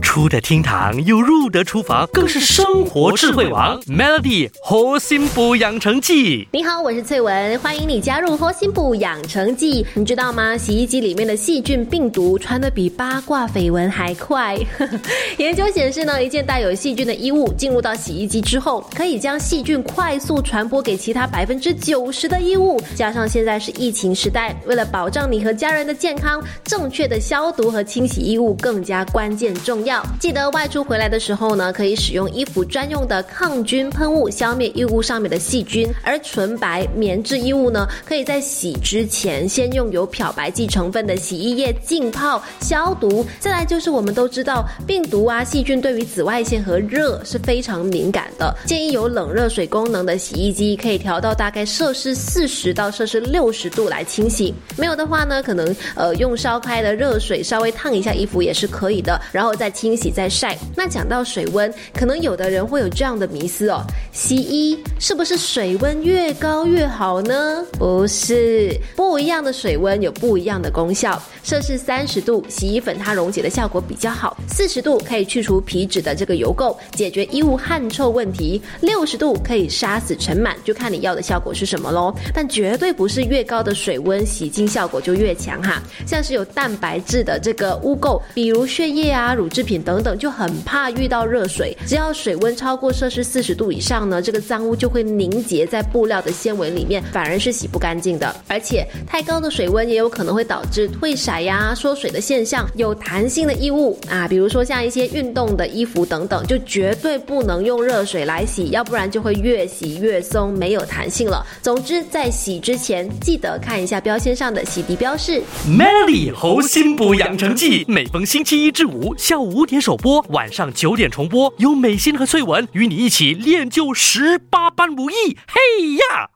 出得厅堂又入得厨房，更是生活智慧王。Melody 活心补养成记，你好，我是翠文，欢迎你加入活心补养成记。你知道吗？洗衣机里面的细菌病毒传的比八卦绯闻还快。研究显示呢，一件带有细菌的衣物进入到洗衣机之后，可以将细菌快速传播给其他百分之九十的衣物。加上现在是疫情时代，为了保障你和家人的健康，正确的消毒和清洗衣物更加关键重要。记得外出回来的时候呢，可以使用衣服专用的抗菌喷雾消灭衣物上面的细菌。而纯白棉质衣物呢，可以在洗之前先用有漂白剂成分的洗衣液浸泡消毒。再来就是我们都知道，病毒啊细菌对于紫外线和热是非常敏感的，建议有冷热水功能的洗衣机可以调到大概摄氏四十到摄氏六十度来清洗。没有的话呢，可能呃用烧开的热水稍微烫一下衣服也是可以的，然后再清。洗再晒。那讲到水温，可能有的人会有这样的迷思哦：洗衣是不是水温越高越好呢？不是，不一样的水温有不一样的功效。摄氏三十度，洗衣粉它溶解的效果比较好；四十度可以去除皮脂的这个油垢，解决衣物汗臭问题；六十度可以杀死尘螨，就看你要的效果是什么喽。但绝对不是越高的水温洗净效果就越强哈。像是有蛋白质的这个污垢，比如血液啊、乳制品。等等就很怕遇到热水，只要水温超过摄氏四十度以上呢，这个脏污就会凝结在布料的纤维里面，反而是洗不干净的。而且太高的水温也有可能会导致褪色呀、缩水的现象。有弹性的衣物啊，比如说像一些运动的衣服等等，就绝对不能用热水来洗，要不然就会越洗越松，没有弹性了。总之，在洗之前记得看一下标签上的洗涤标示。Melody 猴心补养成记，每逢星期一至五下午五。点首播，晚上九点重播，有美心和翠文与你一起练就十八般武艺。嘿呀！